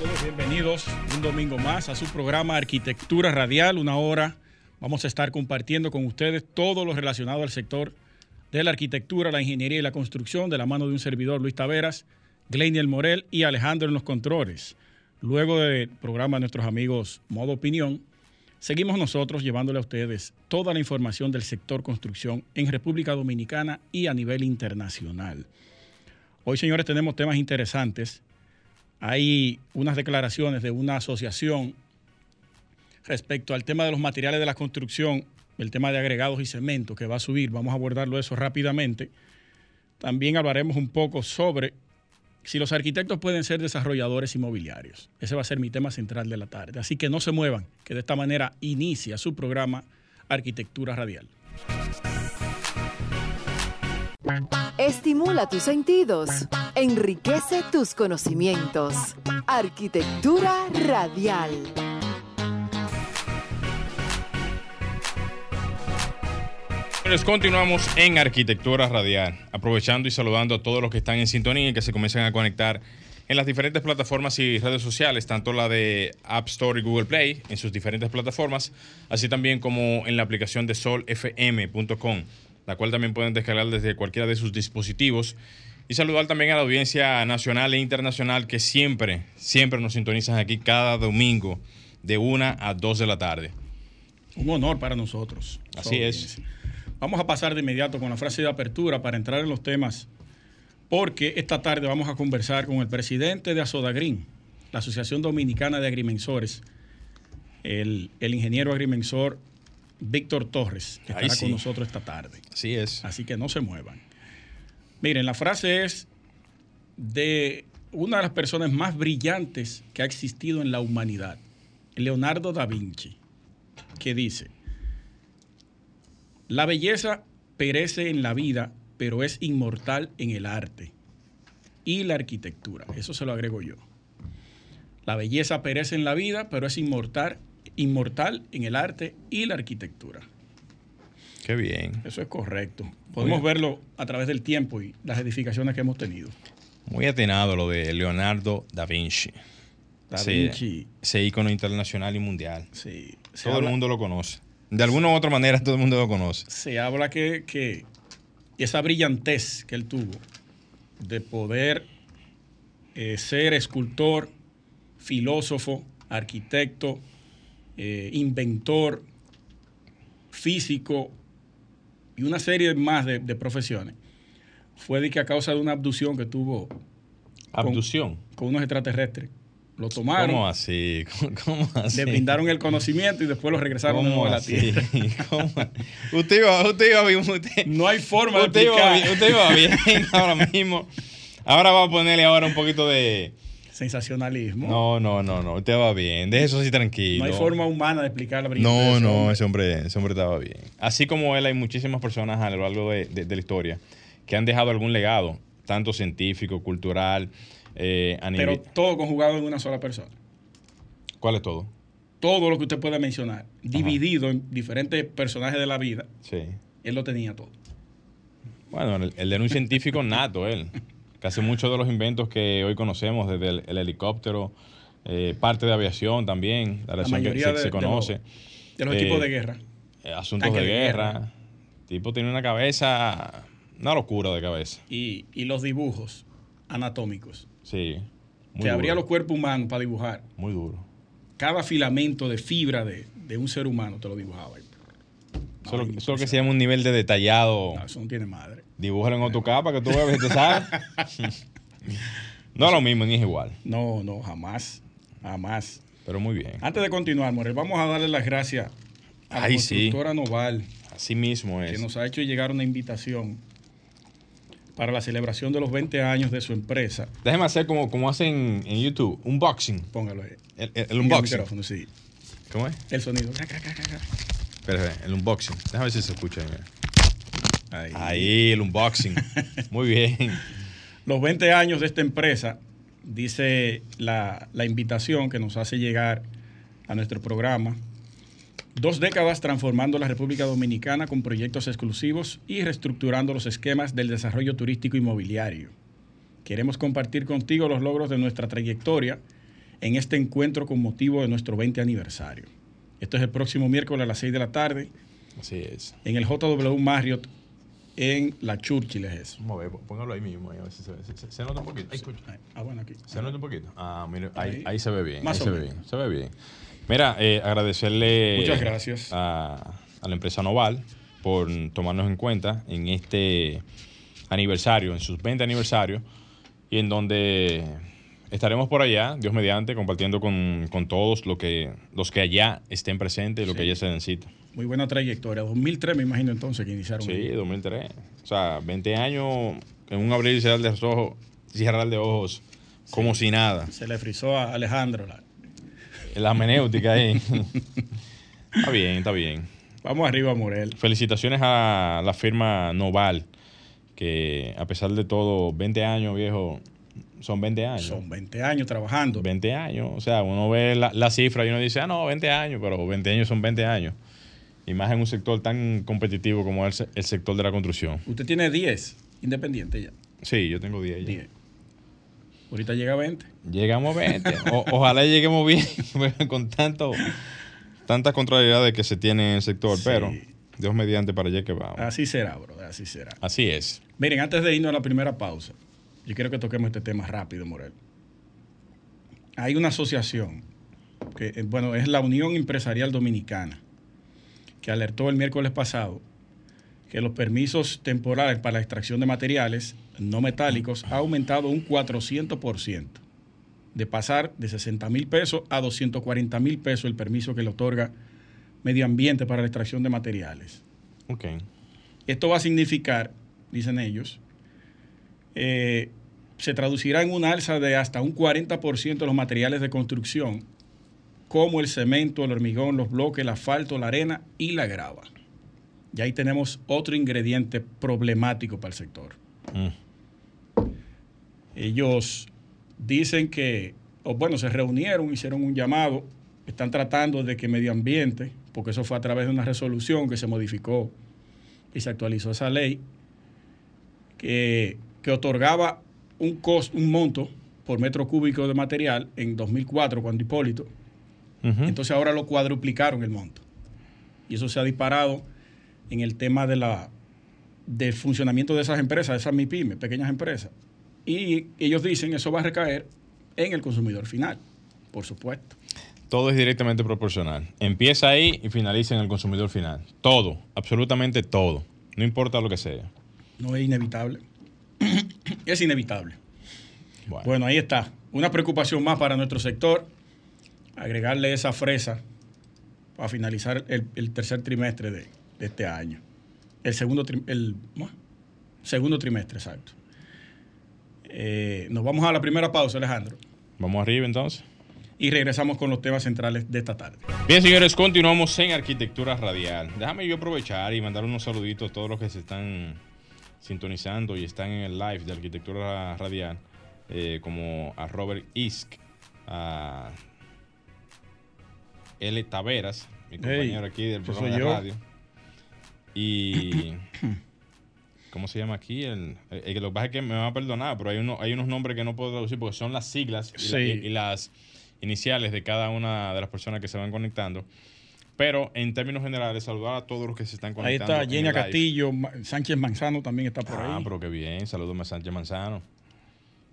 Todos bienvenidos un domingo más a su programa Arquitectura Radial, una hora. Vamos a estar compartiendo con ustedes todo lo relacionado al sector de la arquitectura, la ingeniería y la construcción de la mano de un servidor, Luis Taveras, Gleiniel Morel y Alejandro en los controles. Luego del programa de nuestros amigos Modo Opinión, seguimos nosotros llevándole a ustedes toda la información del sector construcción en República Dominicana y a nivel internacional. Hoy, señores, tenemos temas interesantes hay unas declaraciones de una asociación respecto al tema de los materiales de la construcción, el tema de agregados y cemento que va a subir. Vamos a abordarlo eso rápidamente. También hablaremos un poco sobre si los arquitectos pueden ser desarrolladores inmobiliarios. Ese va a ser mi tema central de la tarde. Así que no se muevan, que de esta manera inicia su programa Arquitectura Radial. Estimula tus sentidos, enriquece tus conocimientos. Arquitectura radial. Pues continuamos en Arquitectura Radial, aprovechando y saludando a todos los que están en sintonía y que se comiencen a conectar en las diferentes plataformas y redes sociales, tanto la de App Store y Google Play, en sus diferentes plataformas, así también como en la aplicación de solfm.com la cual también pueden descargar desde cualquiera de sus dispositivos. Y saludar también a la audiencia nacional e internacional que siempre, siempre nos sintonizan aquí cada domingo de 1 a 2 de la tarde. Un honor para nosotros. Así es. Vamos a pasar de inmediato con la frase de apertura para entrar en los temas, porque esta tarde vamos a conversar con el presidente de Asodagrin, la Asociación Dominicana de Agrimensores, el, el ingeniero agrimensor Víctor Torres, que estará con nosotros esta tarde. Así es. Así que no se muevan. Miren, la frase es de una de las personas más brillantes que ha existido en la humanidad, Leonardo da Vinci, que dice, la belleza perece en la vida, pero es inmortal en el arte y la arquitectura. Eso se lo agrego yo. La belleza perece en la vida, pero es inmortal inmortal en el arte y la arquitectura. Qué bien. Eso es correcto. Podemos verlo a través del tiempo y las edificaciones que hemos tenido. Muy atenado lo de Leonardo da Vinci. Da Vinci. Ese ícono internacional y mundial. Sí. Todo el mundo lo conoce. De alguna u otra manera todo el mundo lo conoce. Se habla que, que esa brillantez que él tuvo de poder eh, ser escultor, filósofo, arquitecto, eh, inventor, físico y una serie más de, profesiones, fue de que a causa de una abducción que tuvo. ¿Abducción? Con, unos extraterrestres. Lo tomaron. ¿Cómo así? ¿Cómo así? Le brindaron el conocimiento y después lo regresaron de nuevo a la Tierra. usted iba, usted iba bien. Usted, no hay forma usted de Iba usted iba bien ahora mismo. Ahora vamos a ponerle ahora un poquito de, sensacionalismo. No, no, no, no. Te va bien. De eso sí tranquilo. No hay forma humana de explicar la No, no, ese hombre, ese hombre estaba bien. Así como él, hay muchísimas personas a lo largo de, la historia que han dejado algún legado, tanto científico, cultural, eh, a Pero todo conjugado en una sola persona. ¿Cuál es todo? Todo lo que usted pueda mencionar, dividido en diferentes personajes de la vida. Sí. Él lo tenía todo. Bueno, el, el de un científico nato, él. Casi muchos de los inventos que hoy conocemos, desde el, helicóptero, eh, parte de aviación también, la, mayoría que se, conoce. De, los equipos de eh, guerra. Eh, asuntos de, guerra. tipo tiene una cabeza, una locura de cabeza. Y, los dibujos anatómicos. Sí. que abría los cuerpos humanos para dibujar. Muy duro. Cada filamento de fibra de, un ser humano te lo dibujaba. Eso, es lo que se llama un nivel de detallado. No, eso no tiene madre. Dibújalo en tu capa que tú veas te sabes. no es lo mismo, ni es igual. No, no, jamás. Jamás. Pero muy bien. Antes de continuar, Morel, vamos a darle las gracias a la constructora Noval. Así mismo es. Que nos ha hecho llegar una invitación para la celebración de los 20 años de su empresa. Déjeme hacer como, como hacen en YouTube, un boxing. Póngalo ahí. El, unboxing. sí. ¿Cómo es? El sonido. Espera, el unboxing. Déjame ver si se escucha. Ahí, ahí el unboxing. Muy bien. Los 20 años de esta empresa, dice la, la invitación que nos hace llegar a nuestro programa. Dos décadas transformando la República Dominicana con proyectos exclusivos y reestructurando los esquemas del desarrollo turístico inmobiliario. Queremos compartir contigo los logros de nuestra trayectoria en este encuentro con motivo de nuestro 20 aniversario. Esto es el próximo miércoles a las 6 de la tarde. Así es. En el JW Marriott en la Churchill es eso. Vamos a ver, póngalo ahí mismo, a ver si se, se, se nota un poquito. ah, bueno, aquí. Se nota un poquito. Ah, mire, ahí, ahí, se ve bien. Más ahí se ve bien. Se ve bien. Mira, eh, agradecerle Muchas gracias. A, a, la empresa Noval por tomarnos en cuenta en este aniversario, en sus 20 aniversarios, y en donde estaremos por allá, Dios mediante, compartiendo con, con todos lo que, los que allá estén presentes y lo que allá se necesita. Muy buena trayectoria. 2003 me imagino entonces que iniciaron. Sí, 2003. O sea, 20 años en un abrir y cerrar de ojos, cerrar de ojos como si nada. Se le frizó a Alejandro la, la menéutica ahí. está bien, está bien. Vamos arriba, Morel. Felicitaciones a la firma Noval, que a pesar de todo, 20 años, viejo, son 20 años. Son 20 años trabajando. 20 años. O sea, uno ve la, la, cifra y uno dice, ah, no, 20 años, pero 20 años son 20 años. Y más en un sector tan competitivo como es el, sector de la construcción. Usted tiene 10 independientes ya. Sí, yo tengo 10 10. Ahorita llega a 20. Llegamos a 20. ojalá lleguemos bien con tanto, tantas contrariedades que se tiene en el sector, pero Dios mediante para allá que vamos. Así será, bro, así será. Así es. Miren, antes de irnos a la primera pausa, yo quiero que toquemos este tema rápido, Morel. Hay una asociación, que eh, bueno, es la Unión Empresarial Dominicana, que alertó el miércoles pasado que los permisos temporales para la extracción de materiales no metálicos ha aumentado un 400%, de pasar de 60 mil pesos a 240 mil pesos el permiso que le otorga Medio Ambiente para la extracción de materiales. Okay. Esto va a significar, dicen ellos, eh, se traducirá en un alza de hasta un 40% de los materiales de construcción, como el cemento, el hormigón, los bloques, el asfalto, la arena y la grava. Y ahí tenemos otro ingrediente problemático para el sector. Mm. Ellos dicen que, o bueno, se reunieron, hicieron un llamado, están tratando de que medio ambiente, porque eso fue a través de una resolución que se modificó y se actualizó esa ley, que, que otorgaba un, costo, un monto por metro cúbico de material en 2004 cuando Hipólito. Entonces ahora lo cuadruplicaron el monto. Y eso se ha disparado en el tema de la, del funcionamiento de esas empresas, de esas MIPIMES, pequeñas empresas. Y ellos dicen eso va a recaer en el consumidor final, por supuesto. Todo es directamente proporcional. Empieza ahí y finaliza en el consumidor final. Todo, absolutamente todo. No importa lo que sea. No es inevitable. Es inevitable. Bueno. ahí está. Una preocupación más para nuestro sector. Agregarle esa fresa para finalizar el, tercer trimestre de, este año. El segundo, el, segundo trimestre, exacto. Eh, nos vamos a la primera pausa, Alejandro. Vamos arriba entonces. Y regresamos con los temas centrales de esta tarde. Bien, señores, continuamos en Arquitectura Radial. Déjame yo aprovechar y mandar unos saluditos a todos los que se están sintonizando y están en el live de Arquitectura Radial, eh, como a Robert Isk, a L. Taveras, mi compañero aquí del programa de radio. Y. ¿Cómo se llama aquí? El, lo que pasa es que me va a perdonar, pero hay, uno, hay unos nombres que no puedo traducir porque son las siglas y, las iniciales de cada una de las personas que se van conectando. Pero en términos generales, saludar a todos los que se están conectando. Ahí está Genia Castillo, Sánchez Manzano también está por ah, ahí. Ah, pero qué bien, saludos a Sánchez Manzano.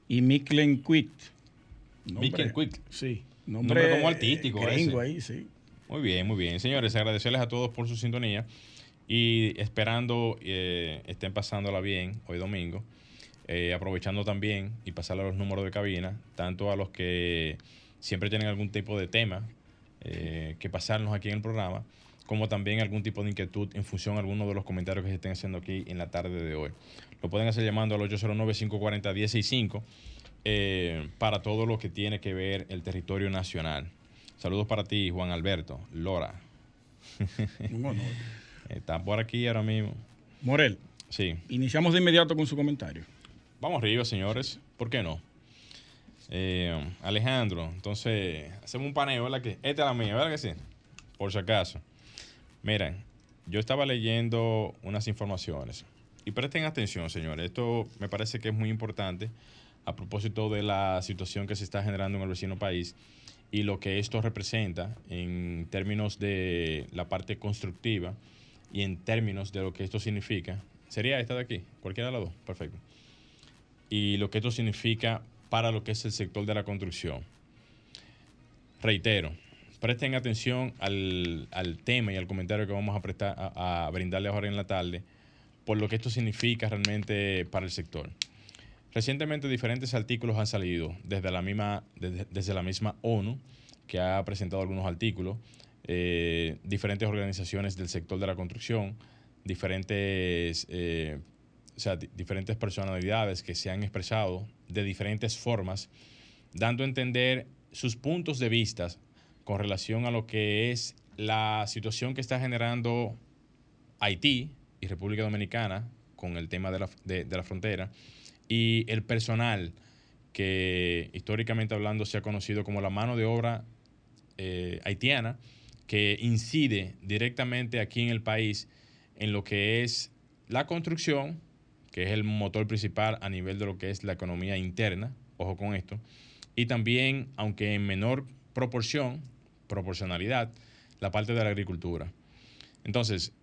Y Miklen Quick. Miklen Quick. Sí. Nombre, como artístico. ahí, sí. Muy bien, muy bien. Señores, agradecerles a todos por su sintonía y esperando eh, estén pasándola bien hoy domingo. Eh, aprovechando también y pasarle los números de cabina, tanto a los que siempre tienen algún tipo de tema eh, que pasarnos aquí en el programa, como también algún tipo de inquietud en función a alguno de los comentarios que se estén haciendo aquí en la tarde de hoy. Lo pueden hacer llamando al 809-540-165 para todo lo que tiene que ver el territorio nacional. Saludos para ti, Juan Alberto, Lora. Está por aquí ahora mismo. Morel, Sí. iniciamos de inmediato con su comentario. Vamos arriba, señores. ¿Por qué no? Eh, Alejandro, entonces, hacemos un paneo, ¿verdad? Que esta es la mía, ¿verdad que sí? Por si acaso. Miren, yo estaba leyendo unas informaciones. Y presten atención, señores. Esto me parece que es muy importante a propósito de la situación que se está generando en el vecino país y lo que esto representa en términos de la parte constructiva y en términos de lo que esto significa. Sería esta de aquí, cualquiera de las dos, perfecto. Y lo que esto significa para lo que es el sector de la construcción. Reitero, presten atención al, al tema y al comentario que vamos a, prestar, a, a brindarle ahora en la tarde por lo que esto significa realmente para el sector. Recientemente diferentes artículos han salido desde la misma, desde, la misma ONU, que ha presentado algunos artículos, eh, diferentes organizaciones del sector de la construcción, diferentes, eh, o sea, di- diferentes personalidades que se han expresado de diferentes formas, dando a entender sus puntos de vista con relación a lo que es la situación que está generando Haití y República Dominicana con el tema de la, de- la frontera y el personal que históricamente hablando se ha conocido como la mano de obra eh, haitiana que incide directamente aquí en el país en lo que es la construcción, que es el motor principal a nivel de lo que es la economía interna, ojo con esto, y también, aunque en menor proporción, proporcionalidad, la parte de la agricultura. Entonces,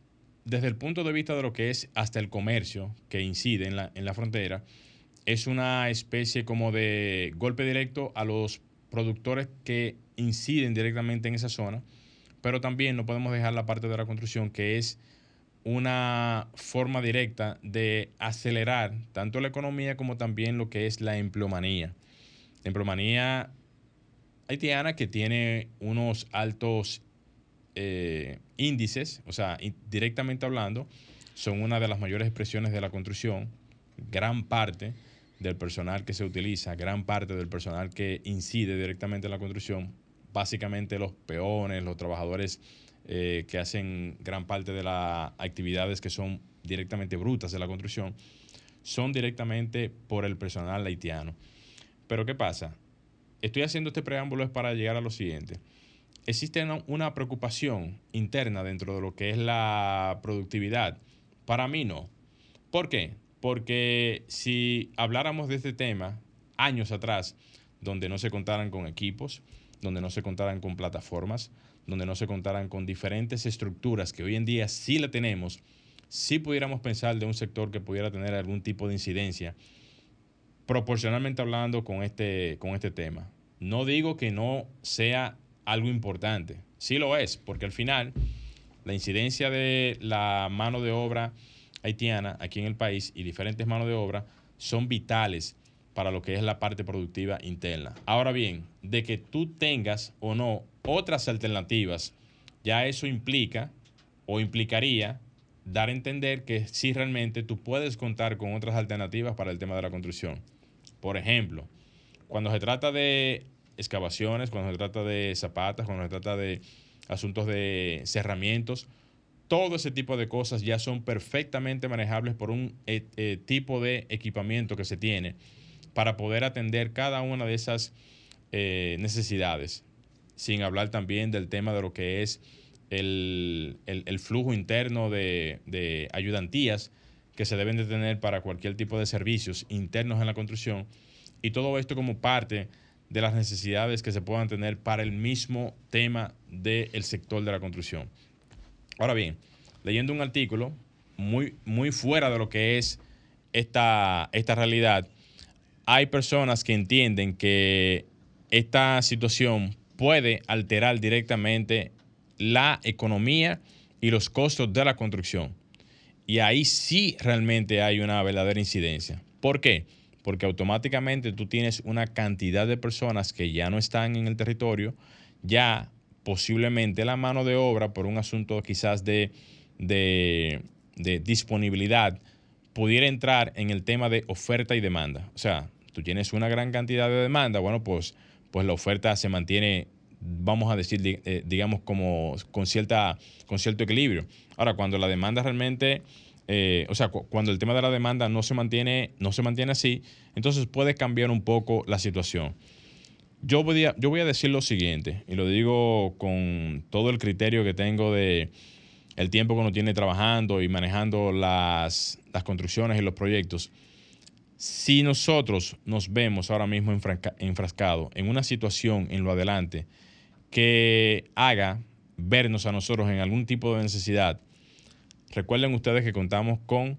desde el punto de vista de lo que es hasta el comercio que incide en la, en la frontera, es una especie como de golpe directo a los productores que inciden directamente en esa zona, pero también no podemos dejar la parte de la construcción que es una forma directa de acelerar tanto la economía como también lo que es la empleomanía. La empleomanía haitiana que tiene unos altos eh, índices, o sea, directamente hablando, son una de las mayores expresiones de la construcción. Gran parte del personal que se utiliza, gran parte del personal que incide directamente en la construcción, básicamente los peones, los trabajadores eh, que hacen gran parte de las actividades que son directamente brutas de la construcción, son directamente por el personal haitiano. Pero ¿qué pasa? Estoy haciendo este preámbulo es para llegar a lo siguiente. Existe una, preocupación interna dentro de lo que es la productividad. Para mí no. ¿Por qué? Porque si habláramos de este tema años atrás, donde no se contaran con equipos, donde no se contaran con plataformas, donde no se contaran con diferentes estructuras que hoy en día sí la tenemos, sí pudiéramos pensar de un sector que pudiera tener algún tipo de incidencia proporcionalmente hablando con este, con este tema. No digo que no sea algo importante, sí lo es, porque al final la incidencia de la mano de obra haitiana aquí en el país y diferentes manos de obra son vitales para lo que es la parte productiva interna. Ahora bien, de que tú tengas o no otras alternativas, ya eso implica o implicaría dar a entender que sí realmente tú puedes contar con otras alternativas para el tema de la construcción. Por ejemplo, cuando se trata de excavaciones, cuando se trata de zapatas, cuando se trata de asuntos de cerramientos, todo ese tipo de cosas ya son perfectamente manejables por un eh, eh, tipo de equipamiento que se tiene para poder atender cada una de esas eh, necesidades. Sin hablar también del tema de lo que es el, el- el flujo interno de, de ayudantías que se deben de tener para cualquier tipo de servicios internos en la construcción y todo esto como parte de las necesidades que se puedan tener para el mismo tema del sector de la construcción. Ahora bien, leyendo un artículo muy, muy fuera de lo que es esta, esta realidad, hay personas que entienden que esta situación puede alterar directamente la economía y los costos de la construcción. Y ahí sí realmente hay una verdadera incidencia. ¿Por qué? Porque automáticamente tú tienes una cantidad de personas que ya no están en el territorio, ya posiblemente la mano de obra por un asunto quizás de, de, disponibilidad pudiera entrar en el tema de oferta y demanda. O sea, tú tienes una gran cantidad de demanda, bueno, pues, pues la oferta se mantiene vamos a decir, eh, digamos, como con, cierta, con cierto equilibrio. Ahora, cuando la demanda realmente, eh, o sea, cuando el tema de la demanda no se mantiene, no se mantiene así, entonces puede cambiar un poco la situación. Yo voy, a, yo voy a decir lo siguiente, y lo digo con todo el criterio que tengo de el tiempo que uno tiene trabajando y manejando las, las construcciones y los proyectos. Si nosotros nos vemos ahora mismo enfrascados en una situación en lo adelante que haga vernos a nosotros en algún tipo de necesidad, recuerden ustedes que contamos con,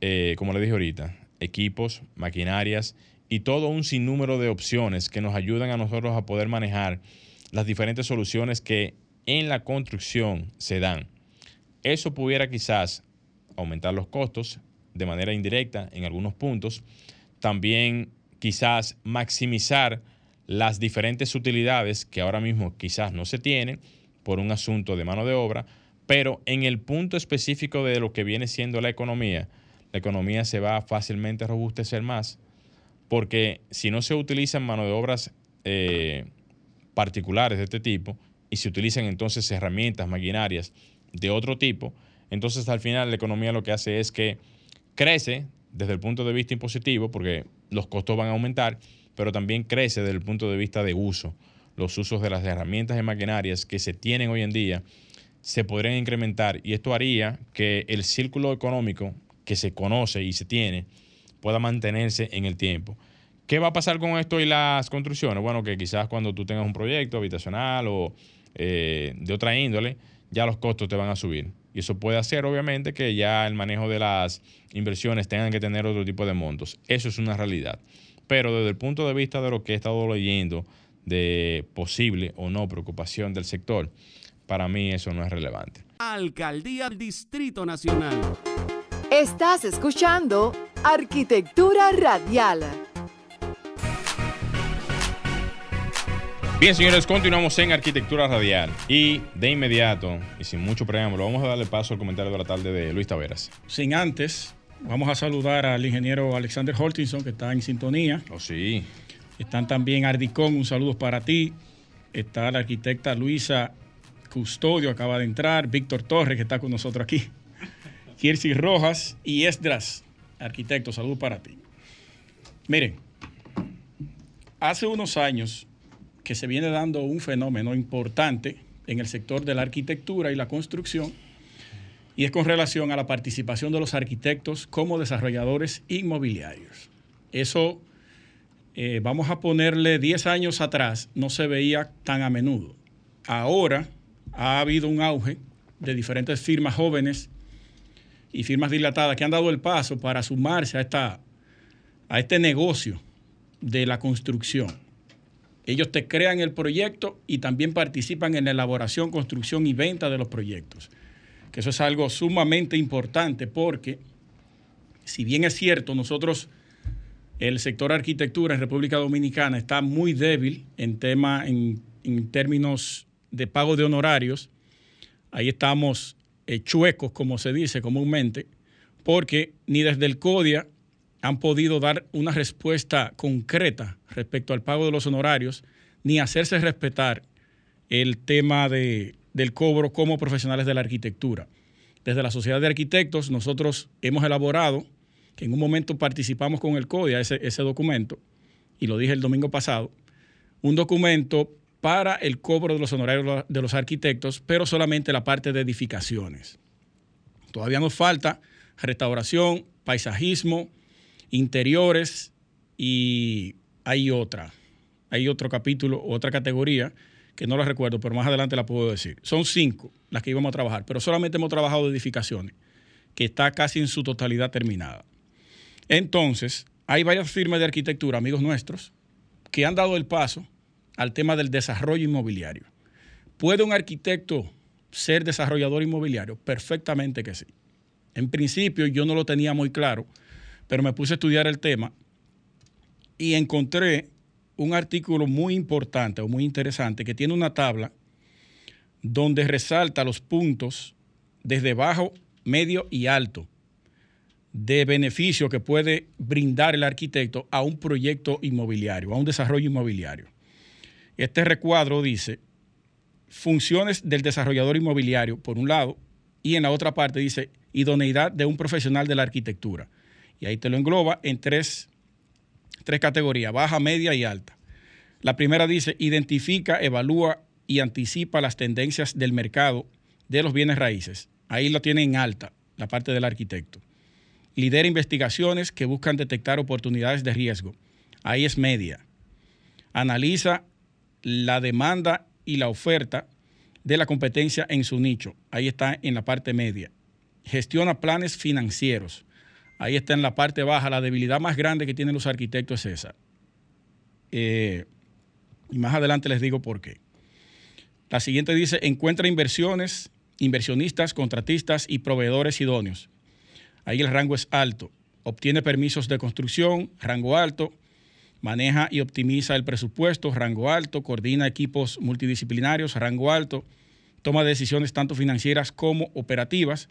eh, como les dije ahorita, equipos, maquinarias y todo un sinnúmero de opciones que nos ayudan a nosotros a poder manejar las diferentes soluciones que en la construcción se dan. Eso pudiera quizás aumentar los costos de manera indirecta en algunos puntos. También quizás maximizar las diferentes utilidades que ahora mismo quizás no se tienen por un asunto de mano de obra, pero en el punto específico de lo que viene siendo la economía, la economía se va a fácilmente robustecer más, porque si no se utilizan mano de obras eh, particulares de este tipo y se utilizan entonces herramientas, maquinarias de otro tipo, entonces al final la economía lo que hace es que crece desde el punto de vista impositivo, porque los costos van a aumentar, pero también crece desde el punto de vista de uso. Los usos de las herramientas y maquinarias que se tienen hoy en día se podrían incrementar y esto haría que el círculo económico que se conoce y se tiene pueda mantenerse en el tiempo. ¿Qué va a pasar con esto y las construcciones? Bueno, que quizás cuando tú tengas un proyecto habitacional o eh, de otra índole, ya los costos te van a subir. Y eso puede hacer, obviamente, que ya el manejo de las inversiones tengan que tener otro tipo de montos. Eso es una realidad. Pero desde el punto de vista de lo que he estado leyendo de posible o no preocupación del sector, para mí eso no es relevante. Alcaldía del Distrito Nacional. Estás escuchando Arquitectura Radial. Bien, señores, continuamos en Arquitectura Radial. Y de inmediato, y sin mucho preámbulo, vamos a darle paso al comentario de la tarde de Luis Taveras. Sin antes, Vamos a saludar al ingeniero Alexander Holtinson, que está en sintonía. Oh, sí. Están también Ardicón, un saludo para ti. Está la arquitecta Luisa Custodio, acaba de entrar. Víctor Torres, que está con nosotros aquí. Kirsi Rojas y Esdras, arquitecto, saludo para ti. Miren, hace unos años que se viene dando un fenómeno importante en el sector de la arquitectura y la construcción y es con relación a la participación de los arquitectos como desarrolladores inmobiliarios. Eso, eh, vamos a ponerle 10 años atrás, no se veía tan a menudo. Ahora ha habido un auge de diferentes firmas jóvenes y firmas dilatadas que han dado el paso para sumarse a, esta, a este negocio de la construcción. Ellos te crean el proyecto y también participan en la elaboración, construcción y venta de los proyectos. Que eso es algo sumamente importante porque, si bien es cierto, nosotros, el sector arquitectura en República Dominicana está muy débil en, tema, en, términos de pago de honorarios, ahí estamos eh, chuecos, como se dice comúnmente, porque ni desde el CODIA han podido dar una respuesta concreta respecto al pago de los honorarios, ni hacerse respetar el tema de del cobro como profesionales de la arquitectura. Desde la Sociedad de Arquitectos nosotros hemos elaborado, que en un momento participamos con el CODIA, ese, ese documento, y lo dije el domingo pasado, un documento para el cobro de los honorarios de los arquitectos, pero solamente la parte de edificaciones. Todavía nos falta restauración, paisajismo, interiores y hay otra, hay otro capítulo, otra categoría que no la recuerdo, pero más adelante la puedo decir. Son cinco las que íbamos a trabajar, pero solamente hemos trabajado edificaciones, que está casi en su totalidad terminada. Entonces, hay varias firmas de arquitectura, amigos nuestros, que han dado el paso al tema del desarrollo inmobiliario. ¿Puede un arquitecto ser desarrollador inmobiliario? Perfectamente que sí. En principio yo no lo tenía muy claro, pero me puse a estudiar el tema y encontré un artículo muy importante o muy interesante que tiene una tabla donde resalta los puntos desde bajo, medio y alto de beneficio que puede brindar el arquitecto a un proyecto inmobiliario, a un desarrollo inmobiliario. Este recuadro dice funciones del desarrollador inmobiliario, por un lado, y en la otra parte dice idoneidad de un profesional de la arquitectura. Y ahí te lo engloba en tres, tres categorías, baja, media y alta. La primera dice, identifica, evalúa y anticipa las tendencias del mercado de los bienes raíces. Ahí lo tiene en alta, la parte del arquitecto. Lidera investigaciones que buscan detectar oportunidades de riesgo. Ahí es media. Analiza la demanda y la oferta de la competencia en su nicho. Ahí está en la parte media. Gestiona planes financieros. Ahí está en la parte baja. La debilidad más grande que tienen los arquitectos es esa. Eh, y más adelante les digo por qué. La siguiente dice, encuentra inversiones, inversionistas, contratistas y proveedores idóneos. Ahí el rango es alto. Obtiene permisos de construcción, rango alto. Maneja y optimiza el presupuesto, rango alto. Coordina equipos multidisciplinarios, rango alto. Toma decisiones tanto financieras como operativas,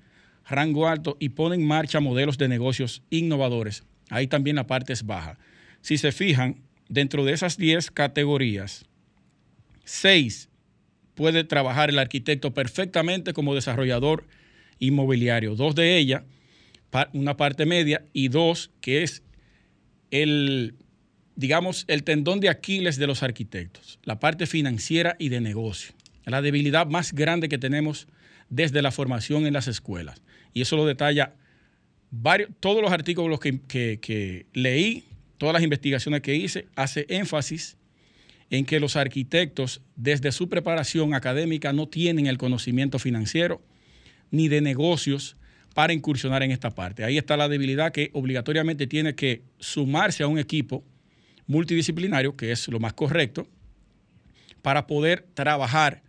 rango alto. Y pone en marcha modelos de negocios innovadores. Ahí también la parte es baja. Si se fijan, dentro de esas 10 categorías, 6 puede trabajar el arquitecto perfectamente como desarrollador inmobiliario. Dos de ellas, una parte media, y dos, que es el, digamos, el tendón de Aquiles de los arquitectos, la parte financiera y de negocio. La debilidad más grande que tenemos desde la formación en las escuelas. Y eso lo detalla varios, todos los artículos que, que leí, todas las investigaciones que hice, hace énfasis en que los arquitectos desde su preparación académica no tienen el conocimiento financiero ni de negocios para incursionar en esta parte. Ahí está la debilidad que obligatoriamente tiene que sumarse a un equipo multidisciplinario, que es lo más correcto, para poder trabajar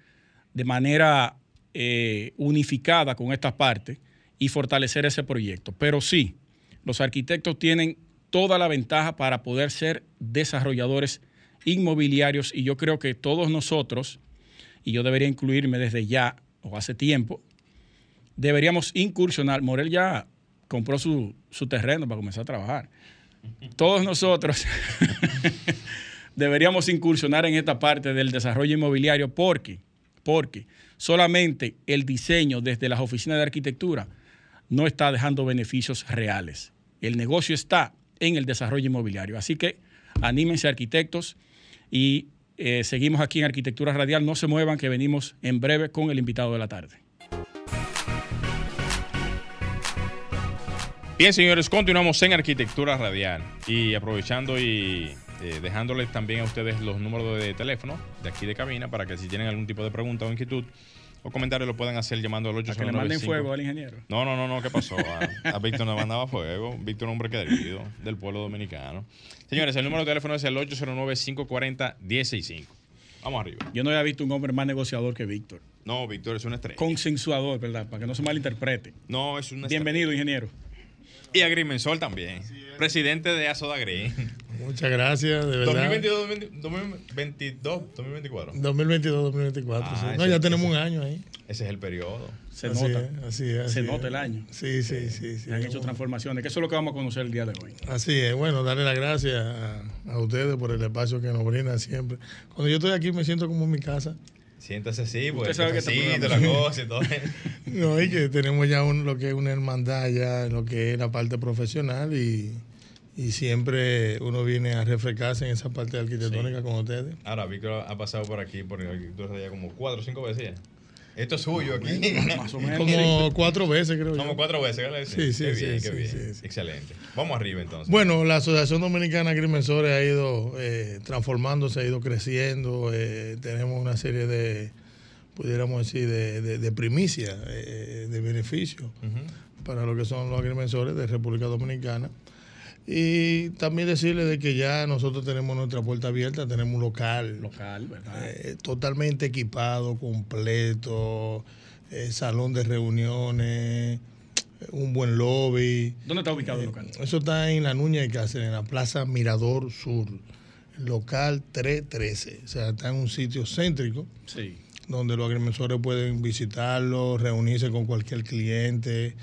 de manera eh, unificada con esta parte y fortalecer ese proyecto. Pero sí, los arquitectos tienen toda la ventaja para poder ser desarrolladores inmobiliarios y yo creo que todos nosotros, y yo debería incluirme desde ya o hace tiempo, deberíamos incursionar. Morel ya compró su, terreno para comenzar a trabajar. Todos nosotros deberíamos incursionar en esta parte del desarrollo inmobiliario porque, porque solamente el diseño desde las oficinas de arquitectura no está dejando beneficios reales. El negocio está en el desarrollo inmobiliario. Así que anímense arquitectos, y eh, seguimos aquí en Arquitectura Radial. No se muevan, que venimos en breve con el invitado de la tarde. Bien, señores, continuamos en Arquitectura Radial y aprovechando y eh, dejándoles también a ustedes los números de teléfono de aquí de cabina para que si tienen algún tipo de pregunta o inquietud, o comentarios lo pueden hacer llamando al 809 que le manden fuego al ingeniero. No, no, no, no, ¿qué pasó? A, Víctor no mandaba fuego. Víctor es un hombre querido del pueblo dominicano. Señores, el número de teléfono es el 809-540-165. Vamos arriba. Yo no había visto un hombre más negociador que Víctor. No, Víctor es un estrella. Consensuador, ¿verdad? Para que no se malinterprete. No, es un Bienvenido, ingeniero. Y Agrimensor también. Presidente de Asodagri. Muchas gracias, de verdad. 2022, 2022, 2024. 2022, 2024. no, ya tenemos un año ahí. Ese es el periodo. Se nota. así es, Se nota el año. Sí, sí, sí. sí han hecho transformaciones, que eso es lo que vamos a conocer el día de hoy. Así es. Bueno, darle las gracias a, ustedes por el espacio que nos brindan siempre. Cuando yo estoy aquí me siento como en mi casa. Siéntase así, pues. Usted sabe que de la cosa y todo. no, y que tenemos ya un, lo que es una hermandad ya en lo que es la parte profesional y y siempre uno viene a refrescarse en esa parte arquitectónica con ustedes. Ahora, Víctor ha pasado por aquí, por el arquitectura ya como cuatro o cinco veces Esto es suyo aquí. Más o menos. Como cuatro veces, creo Como cuatro veces, Sí, sí, sí, qué bien. Excelente. Vamos arriba entonces. Bueno, la Asociación Dominicana de Agrimensores ha ido eh, transformándose, ha ido creciendo. Eh, tenemos una serie de, pudiéramos decir, de, de, primicias, eh, de beneficios para lo que son los agrimensores de República Dominicana. Y también decirle de que ya nosotros tenemos nuestra puerta abierta, tenemos un local. Local, ¿verdad? Eh, totalmente equipado, completo, eh, salón de reuniones, un buen lobby. ¿Dónde está ubicado el local? Eso está en la Nuña de Cáceres, en la Plaza Mirador Sur, local 313. O sea, está en un sitio céntrico. Donde los agrimensores pueden visitarlo, reunirse con cualquier cliente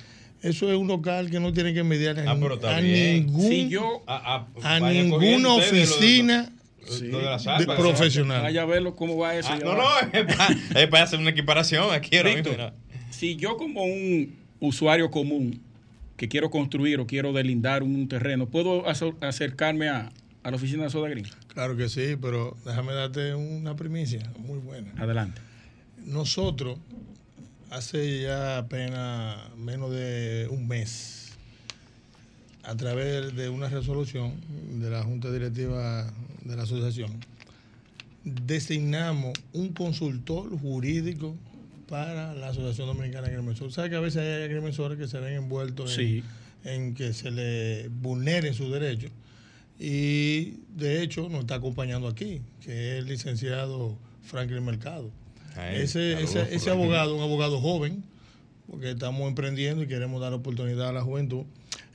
eso es un local que no tiene que mediar a, ah, ningún, a, ninguna oficina Sí. De profesional. Vaya a verlo cómo va eso. Ah, no, va. no, es para, es para hacer una equiparación aquí ahora Víctor, mismo. si yo como un usuario común que quiero construir o quiero delindar un terreno, ¿puedo acercarme a, a la oficina de Soda Green? Claro que sí, pero déjame darte una primicia muy buena. Adelante. Nosotros, hace ya apenas menos de un mes, a través de una resolución de la Junta Directiva de la Asociación, designamos un consultor jurídico para la Asociación Dominicana de Agrimensores. ¿Sabes que a veces hay agrimensores que se ven envueltos en, Sí. en que se le vulneren sus derechos? Y de hecho nos está acompañando aquí, que es el licenciado Franklin Mercado. Ese, ese, ese abogado, un abogado joven, porque estamos emprendiendo y queremos dar oportunidad a la juventud.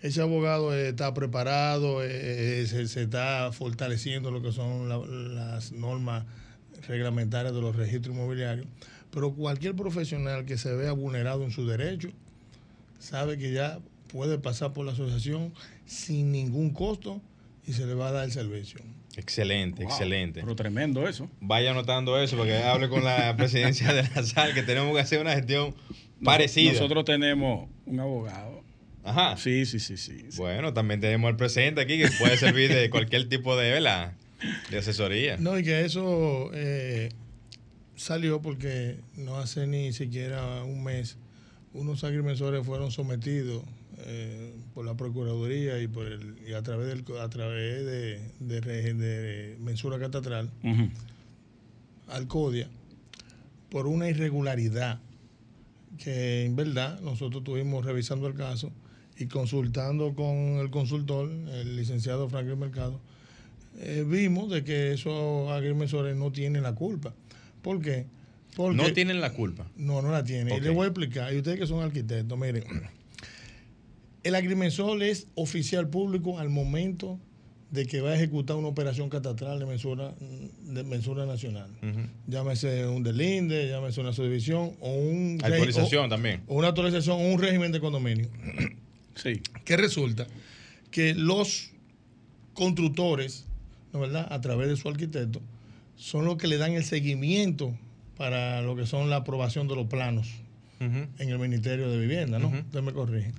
Ese abogado eh, está preparado, eh, eh, se, se está fortaleciendo lo que son la- las normas reglamentarias de los registros inmobiliarios. Pero cualquier profesional que se vea vulnerado en su derecho sabe que ya puede pasar por la asociación sin ningún costo y se le va a dar el servicio. Excelente, Wow, excelente. Pero tremendo eso. Vaya anotando eso porque hable con la presidencia de la SAL que tenemos que hacer una gestión parecida. Nosotros tenemos un abogado. Ajá. Sí, sí, sí, sí. sí. Bueno, también tenemos al presidente aquí que puede servir de cualquier tipo de, ¿verdad? de asesoría. No, y que eso eh, salió porque no hace ni siquiera un mes unos agrimensores fueron sometidos eh, por la Procuraduría y por el y a través del a través de, de, mensura catastral Ujú. al CODIA por una irregularidad que en verdad nosotros estuvimos revisando el caso y consultando con el consultor, el licenciado Franklin Mercado, eh, vimos de que esos agrimensores no tienen la culpa. ¿Por qué? Porque No tienen la culpa. no, no la tiene. Ok. Y les voy a explicar. Y ustedes que son arquitectos, miren. El agrimensor es oficial público al momento de que va a ejecutar una operación catastral de mensura, de mensura nacional. Llámese un delinde, llámese una subdivisión o un Actualización o- también. o una actualización o un régimen de condominio. Sí. que resulta que los constructores, ¿no verdad? A través de su arquitecto, son los que le dan el seguimiento para lo que son la aprobación de los planos en el Ministerio de Vivienda, ¿no? Usted me corrige.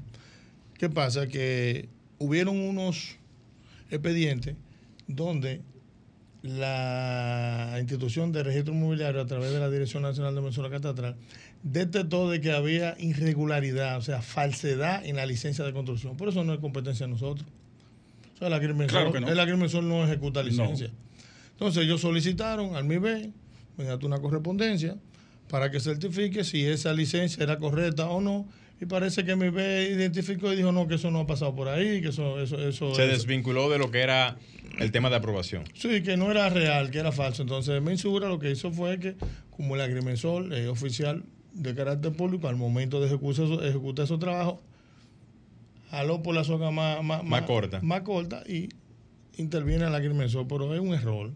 ¿Qué pasa? Que hubieron unos expedientes donde la institución de registro inmobiliario a través de la Dirección Nacional de Mensura Catastral detectó de que había irregularidad, o sea, falsedad en la licencia de construcción. Por eso no es competencia de nosotros. O sea, el agrimensor, Claro que no. el agrimensor no ejecuta No. licencia. Entonces ellos solicitaron al MIBE mediante una correspondencia para que certifique si esa licencia era correcta o no. Y parece que MIBE identificó y dijo no, que eso no ha pasado por ahí, que eso, eso, eso, Se eso- desvinculó de lo que era el tema de aprobación. Sí, que no era real, que era falso. Entonces, Mensura lo que hizo fue que, como el agrimensor es oficial de carácter público, al momento de ejecutar, esos- ejecutar esos trabajos, jaló por la soga más, más, Más corta. Más corta y interviene el agrimensor, pero es un error.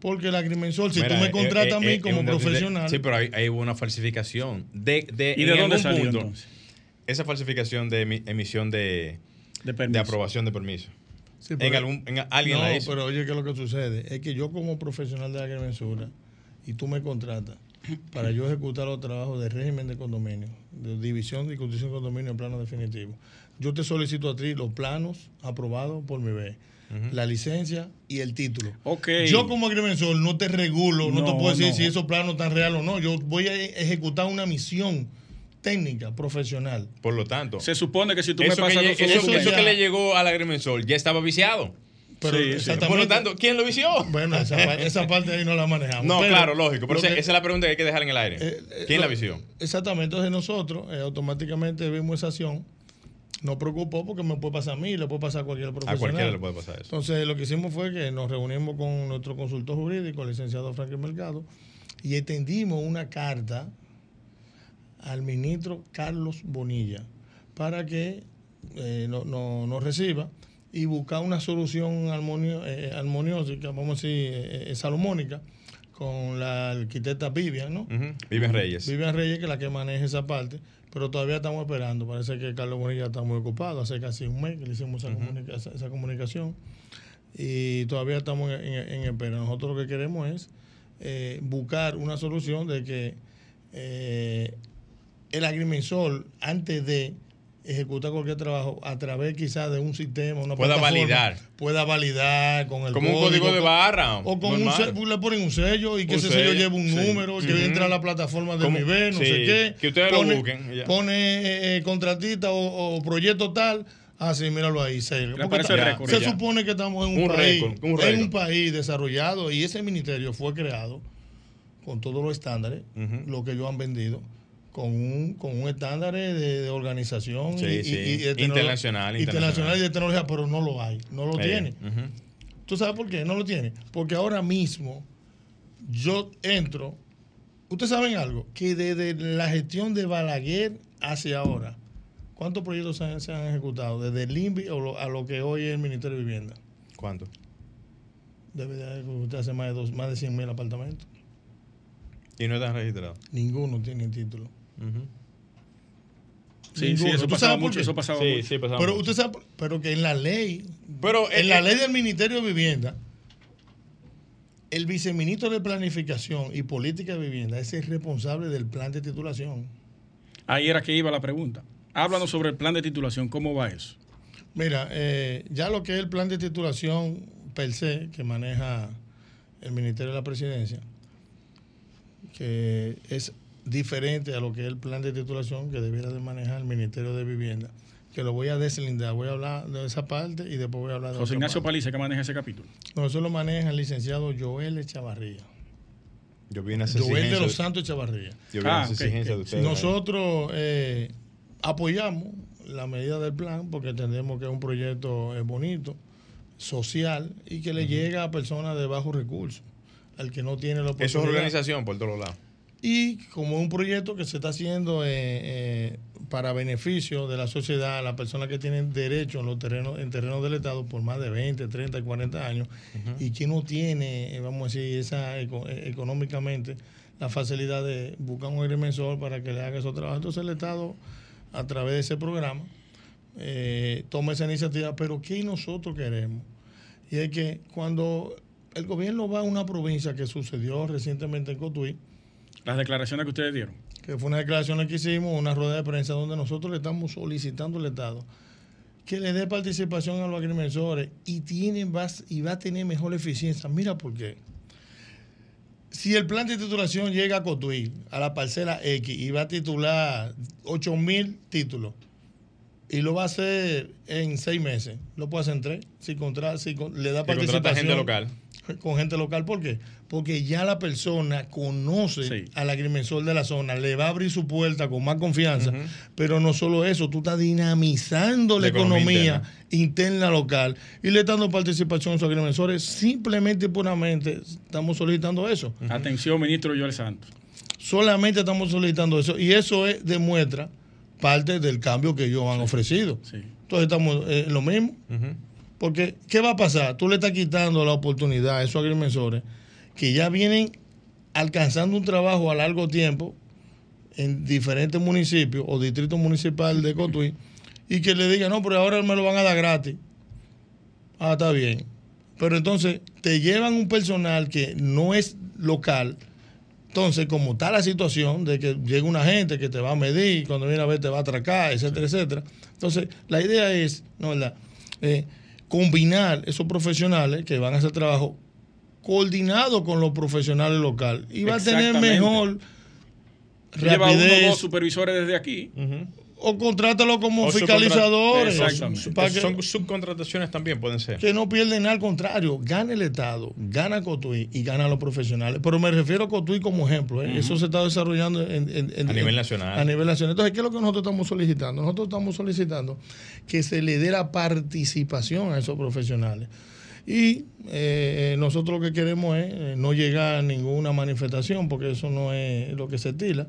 Porque el agrimensor, si Mira, tú me eh, contratas eh, a mí eh, como profesional, Sí, pero ahí, ahí hubo una falsificación. De, de, ¿Y de dónde salió punto, entonces? Esa falsificación de emi- emisión de, De de aprobación de permiso. Sí, en algún, en, alguien no, la hizo. pero oye, ¿qué es lo que sucede? Es que yo como profesional de la agrimensura y tú me contratas para yo ejecutar los trabajos de régimen de condominio, de división y construcción de condominio en plano definitivo, yo te solicito a ti los planos aprobados por mi B, la licencia y el título. Ok. Yo como agrimensor no te regulo, no, te puedo decir no. si esos planos están reales o no. Yo voy a ejecutar una misión técnica, profesional. Por lo tanto, Se supone que si tú me eso, que, pasas eso- eso eso ya- que le llegó al agrimensor ya estaba viciado. Pero Sí, sí. exactamente. Por lo tanto, ¿quién lo vició? bueno, esa, pa- esa parte ahí no la manejamos. No, Pero claro, lógico. Pero esa que- esa es la pregunta que hay que dejar en el aire. Eh, eh, ¿Quién lo- la vició? Exactamente, entonces nosotros eh, automáticamente vimos esa acción. Nos preocupó porque me puede pasar a mí, le puede pasar a cualquier A profesional. cualquiera le puede pasar eso. Entonces lo que hicimos fue que nos reunimos con nuestro consultor jurídico, el licenciado Franklin Mercado, y extendimos una carta al ministro Carlos Bonilla para que eh, no- no- nos reciba y buscar una solución armonio- eh, armoniosa, vamos a decir, eh, eh, salomónica, con la arquitecta Vivian, ¿no? Ujú. Viven Reyes. Vivian Reyes, que es la que maneja esa parte, pero todavía estamos esperando. Parece que Carlos Bonilla está muy ocupado, hace casi un mes que le hicimos esa, comunica- esa- esa comunicación. y todavía estamos en, en- en espera. Nosotros lo que queremos es eh, buscar una solución de que eh, el agrimensor, antes de ejecutar cualquier trabajo, a través quizás de un sistema, una Pueda plataforma, validar. pueda validar con el Como un código de barra. o con un sello, le ponen un sello y que Un ese sello sello, lleve un sí. número, que Ujú. entra a la plataforma de nivel, no sí, sé qué. que ustedes lo pone, busquen, y ya. Pone eh, eh, contratista o, o proyecto tal. Ah, sí, míralo ahí, sello. Le Porque ta- récord se ya. supone que estamos en un, Un país, récord, un en un país desarrollado y ese ministerio fue creado con todos los estándares, lo que ellos han vendido, con un, con un estándar de, de organización Sí, y, sí. y- y de tecnolo- Internacional, internacional y de tecnología, pero no lo hay, no lo Eh, tiene. ujú. ¿Tú sabes por qué? No lo tiene. Porque ahora mismo yo entro. Ustedes saben algo, que desde la gestión de Balaguer hacia ahora, ¿cuántos proyectos se han, se han ejecutado? Desde el INVI a lo que hoy es el Ministerio de Vivienda. ¿Cuánto? Debe de ejecutarse más de, dos, más de 100 mil apartamentos. Y no están registrados. Ninguno tiene título. Sí, sí, Ninguno. eso ¿Tú pasaba mucho, eso pasaba Sí, mucho. sí, pasaba Pero mucho. usted sabe, pero que en la ley, Pero en eh, la eh, ley del Ministerio de Vivienda, el viceministro de Planificación y Política de Vivienda es el responsable del plan de titulación. Ahí era que iba la pregunta. Háblanos sobre el plan de titulación, ¿cómo va eso? Mira, eh, ya lo que es el plan de titulación per se, que maneja el Ministerio de la Presidencia, que es diferente a lo que es el plan de titulación que debiera de manejar el Ministerio de Vivienda, que lo voy a deslindar, voy a hablar de esa parte y después voy a hablar de José Ignacio. Paliza, que maneja ese capítulo. No, eso lo maneja el licenciado Joel Chavarría. yo vi una Joel de los Santos Chavarría. Yo vi Ah, una ok, exigencia de ustedes. Nosotros eh, apoyamos la medida del plan porque entendemos que es un proyecto eh, bonito, social y que le llega a personas de bajos recursos, al que no tiene la Eso es oportunidad. organización por todos lados. Y como un proyecto que se está haciendo eh, eh, para beneficio de la sociedad, las personas que tienen derecho en los terrenos, en terrenos del Estado por más de 20, 30, 40 años, y que no tiene, eh, vamos a decir, esa eco- económicamente la facilidad de buscar un agrimensor para que le haga esos trabajos. Entonces el Estado, a través de ese programa, eh, toma esa iniciativa. Pero ¿qué nosotros queremos? Y es que cuando el gobierno va a una provincia que sucedió recientemente en Cotuí, Las declaraciones que ustedes dieron. que fue una declaración que hicimos, una rueda de prensa donde nosotros le estamos solicitando al Estado que le dé participación a los agrimensores y, tiene, va, y va a tener mejor eficiencia. Mira por qué. Si el plan de titulación llega a Cotuí, a la parcela X, y va a titular 8 mil títulos, y lo va a hacer en seis meses, lo puede hacer en tres, si, contra, si con- le da participación gente local. con gente local. ¿Por qué? Porque ya la persona conoce Sí. al agrimensor de la zona, le va a abrir su puerta con más confianza. Pero no solo eso, tú estás dinamizando la, La economía economía, interna. local y le estás dando participación a sus agrimensores. Simplemente y puramente estamos solicitando eso. Atención, ministro Joel Santos. Solamente estamos solicitando eso. Y eso es, demuestra parte del cambio que ellos han ofrecido. Sí. Entonces estamos eh, en lo mismo. Porque, ¿qué va a pasar? Tú le estás quitando la oportunidad a esos agrimensores que ya vienen alcanzando un trabajo a largo tiempo en diferentes municipios o distritos municipales de Cotuí y que le digan, no, pero ahora me lo van a dar gratis. Ah, está bien. Pero entonces te llevan un personal que no es local. Entonces, como está la situación de que llega una gente que te va a medir, y cuando viene a ver te va a atracar, etcétera, etcétera. Entonces, la idea es, ¿no verdad? Eh, combinar esos profesionales que van a hacer trabajo coordinado con los profesionales locales y va a tener mejor Tú llevas uno o dos supervisores desde aquí. Ujú. o contrátalo como O fiscalizadores para que, Son subcontrataciones también, pueden ser. que no pierden nada, al contrario, gana el Estado, gana Cotuí y gana los profesionales. Pero me refiero a Cotuí como ejemplo, ¿eh? eso se está desarrollando en, en- en- A nivel en- nacional. A nivel nacional. Entonces, ¿qué es lo que nosotros estamos solicitando? Nosotros estamos solicitando que se le dé la participación a esos profesionales. Y eh, nosotros lo que queremos es eh, no llegar a ninguna manifestación, porque eso no es lo que se estila.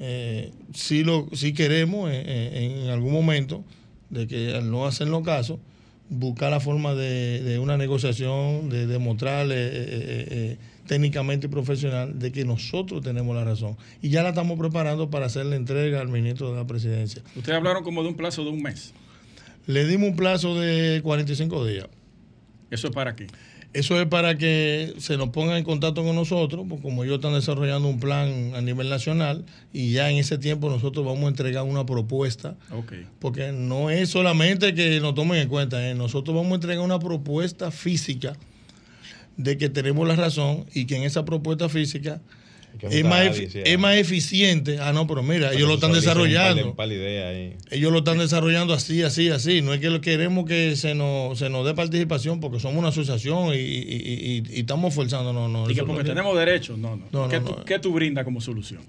Eh, sí, lo, sí queremos eh, en algún momento, de que al no hacerlo caso, buscar la forma de, de una negociación, de demostrarle eh, eh, eh, técnicamente y profesional de que nosotros tenemos la razón. Y ya la estamos preparando para hacer la entrega al ministro de la presidencia. Ustedes hablaron como de un plazo de un mes. Le dimos un plazo de 45 días. ¿Eso es para qué? Eso es para que se nos pongan en contacto con nosotros, porque como ellos están desarrollando un plan a nivel nacional y ya en ese tiempo nosotros vamos a entregar una propuesta, Ok. porque no es solamente que nos tomen en cuenta, ¿eh? nosotros vamos a entregar una propuesta física de que tenemos la razón y que en esa propuesta física es más, efi- es más eficiente. Ah, no, pero mira, ellos lo están desarrollando. Un par de ideas ahí. Ellos lo están desarrollando así, así, así. No es que lo queremos que se nos, se nos dé participación porque somos una asociación y, y- y- y estamos forzando. No, no. Y que porque tenemos derechos. No, no. No, ¿Qué, no, tú, no. qué tú brindas como solución?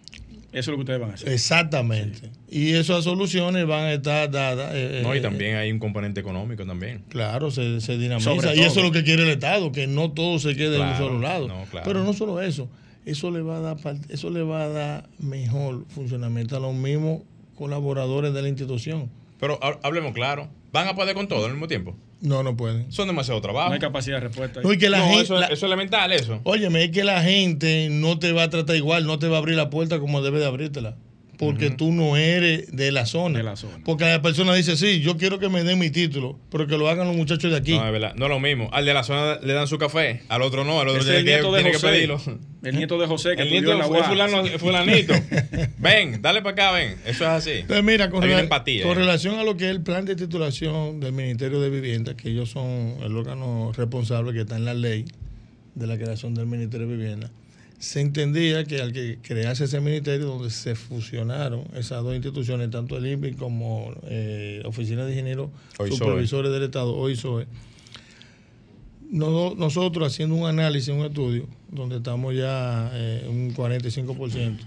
Eso es lo que ustedes van a hacer. Exactamente. Y esas soluciones van a estar dadas. eh, No, y eh, también hay un componente económico también. Claro, se, se dinamiza. Y eso es lo que quiere el Estado, que no todo se quede en un Claro, solo lado. no, claro. Pero no solo eso, eso le va a dar eso le va a dar mejor funcionamiento a los mismos colaboradores de la institución. Pero ha- hablemos claro. ¿Van a poder con todo al mismo tiempo? No, no pueden. Son demasiado No trabajo. hay capacidad de respuesta. No, y que la No, gente, eso, la- eso es elemental, eso. Óyeme, es que la gente no te va a tratar igual, no te va a abrir la puerta como debe de abrírtela. Porque tú no eres de la zona. De la zona. Porque la persona dice, sí, yo quiero que me den mi título, pero que lo hagan los muchachos de aquí. No, es verdad. No es lo mismo. Al de la zona le dan su café, al otro no, al otro es tiene, el que, nieto de tiene que José. pedirlo. El nieto de José que El estudió nieto en la fue UAS. fulano, fulanito. ven, dale para acá, ven. Eso es así. Entonces, mira, con, Hay una rela- empatía, con eh. relación a lo que es el plan de titulación del Ministerio de Vivienda, que ellos son el órgano responsable que está en la ley de la creación del Ministerio de Vivienda, se entendía que al que crearse ese ministerio donde se fusionaron esas dos instituciones, tanto el INPI como eh, Oficina de Ingenieros. Supervisores del Estado, OISOE, no- nosotros haciendo un análisis, un estudio, donde estamos ya eh, un 45%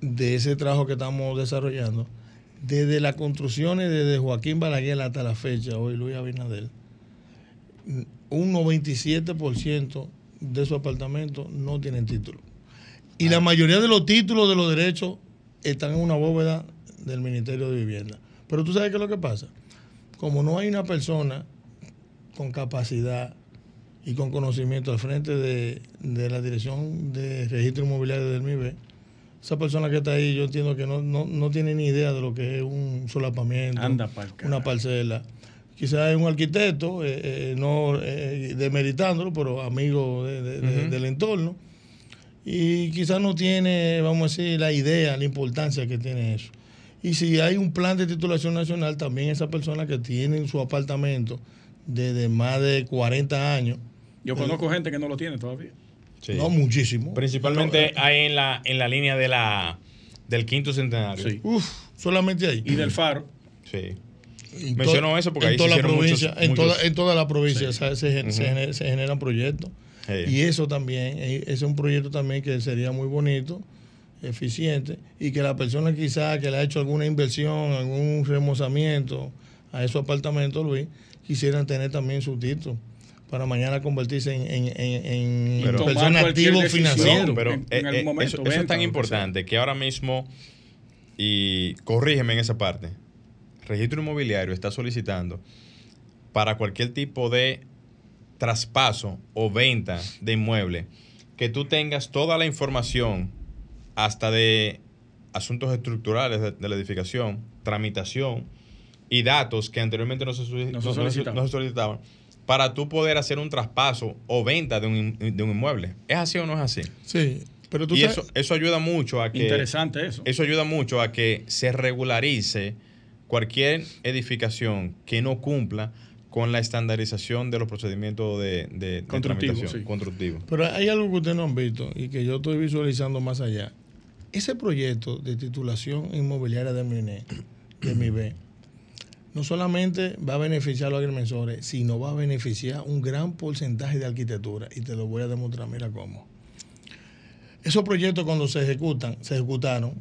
de ese trabajo que estamos desarrollando, desde las construcciones, desde Joaquín Balaguer hasta la fecha, hoy Luis Abinader, un 97% de sus apartamentos no tienen título. Y la mayoría de los títulos de los derechos están en una bóveda del Ministerio de Vivienda. Pero tú sabes qué es lo que pasa. Como no hay una persona con capacidad y con conocimiento al frente de, de la Dirección de Registro Inmobiliario del MIBE, esa persona que está ahí, yo entiendo que no, no, no tiene ni idea de lo que es un solapamiento, Anda una parcela. Quizás es un arquitecto, eh, eh, no eh, demeritándolo, pero amigo de- de- de- Ujú. del entorno. Y quizás no tiene, vamos a decir, la idea, la importancia que tiene eso. Y si hay un plan de titulación nacional, también esas personas que tienen su apartamento desde más de 40 años, Yo conozco gente que no lo tiene todavía. Sí. no muchísimo. Principalmente No, hay en la, en la línea de la, del quinto centenario. Sí. Uf, solamente ahí. Y del faro. Sí. En Menciono eso porque en ahí toda se la hicieron provincia, muchos- en, muchos- toda, en toda la provincia Sí. se, se gen- se Ujú. gener- se generan proyectos. Y eso también, eh, ese es un proyecto también que sería muy bonito, eficiente, y que la persona quizá que le ha hecho alguna inversión, algún remozamiento a esos apartamentos, Luis, quisieran tener también su título para mañana convertirse en, en, en, persona activo financiero. Pero en- eh, algún eh, momento, eso, eso es tan importante que ahora mismo, y corrígeme en esa parte, registro inmobiliario está solicitando para cualquier tipo de traspaso o venta de inmueble que tú tengas toda la información hasta de asuntos estructurales de, de la edificación, tramitación y datos que anteriormente no se, No no solicitaban. no se solicitaban para tú poder hacer un traspaso o venta de un, de un inmueble. ¿Es así o no es así? Sí, pero tú Y sabes, eso, eso ayuda mucho a que Interesante eso. eso ayuda mucho a que se regularice cualquier edificación que no cumpla con la estandarización de los procedimientos de, de, de Constructivo, tramitación sí. constructivo. Pero hay algo que ustedes no han visto y que yo estoy visualizando más allá. Ese proyecto de titulación inmobiliaria de MINE, de MIBE, no solamente va a beneficiar a los agrimensores, sino va a beneficiar un gran porcentaje de arquitectura. Y te lo voy a demostrar, mira cómo. Esos proyectos cuando se ejecutan, se ejecutaron,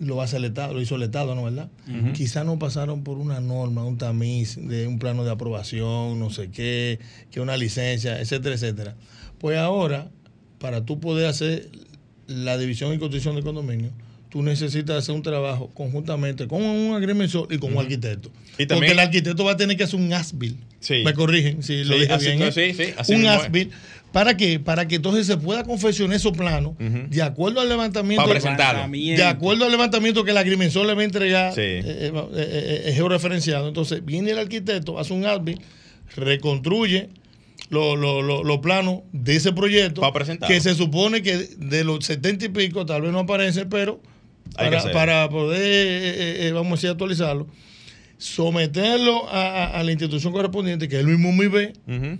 lo hace el Estado, lo hizo el Estado, ¿no verdad? Quizás no pasaron por una norma, un tamiz de un plano de aprobación, no sé qué, que una licencia, etcétera, etcétera. Pues ahora, para tú poder hacer la división y construcción de condominio, tú necesitas hacer un trabajo conjuntamente con un agrimensor y con un arquitecto. Y Porque el arquitecto va a tener que hacer un ASBIL. Sí. Me corrigen si lo Sí, dije así- bien. no, ¿eh? sí, sí, así un. ASBIL. ¿Para qué? Para que entonces se pueda confeccionar esos planos de acuerdo al levantamiento. Para presentarlo. Levantamiento. De acuerdo al levantamiento que el agrimensor le va a entregar Sí. eh, eh, eh, eh, georreferenciado. Entonces viene el arquitecto, hace un ASBIL, reconstruye los lo, lo- los planos de ese proyecto que se supone que de los 70 y pico tal vez no aparece, pero para, poder, eh, eh, vamos a decir, actualizarlo, someterlo a, a- a la institución correspondiente, que es el mismo MIB, Ujú.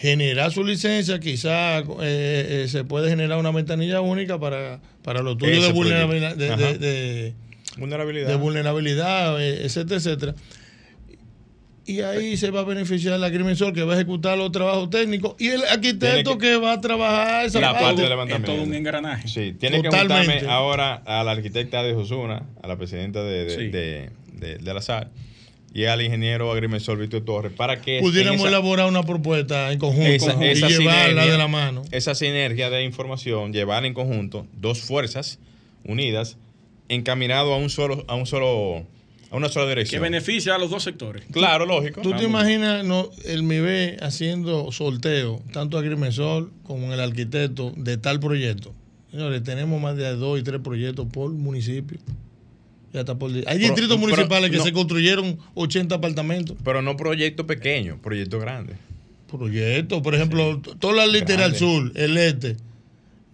Generar su licencia, quizás se puede generar una ventanilla única para, para los Ese de vulnerabilidad, de, Ajá. de- de- Vulnerabilidad. de vulnerabilidad, eh, etcétera, etcétera. Y ahí se va a beneficiar el agrimensor que va a ejecutar los trabajos técnicos y el arquitecto que, va a trabajar esa La parte. parte de Es levantamiento. todo un engranaje. Sí, tiene Totalmente. que juntarme ahora a la arquitecta de Josuna, a la presidenta de, de, Sí. de, de- de la SAR, y al ingeniero agrimensor Víctor Torres, para que Pudiéramos esa- elaborar una propuesta en conjunto esa, y esa llevarla sinergia- de la mano. Esa sinergia de información, llevar en conjunto dos fuerzas unidas, encaminado a un solo, a un solo, a una sola Que dirección. beneficia a los dos sectores. Claro, lógico. ¿Tú te imaginas no, el MIBE haciendo sorteo, tanto agrimensor como el arquitecto, de tal proyecto? Señores, tenemos más de dos y tres proyectos por municipio. Ya está por, hay distritos pero municipales que no. se construyeron 80 apartamentos. Pero no proyecto pequeño, proyecto grande. Proyectos, por ejemplo, toda la literal Grande. sur, el este,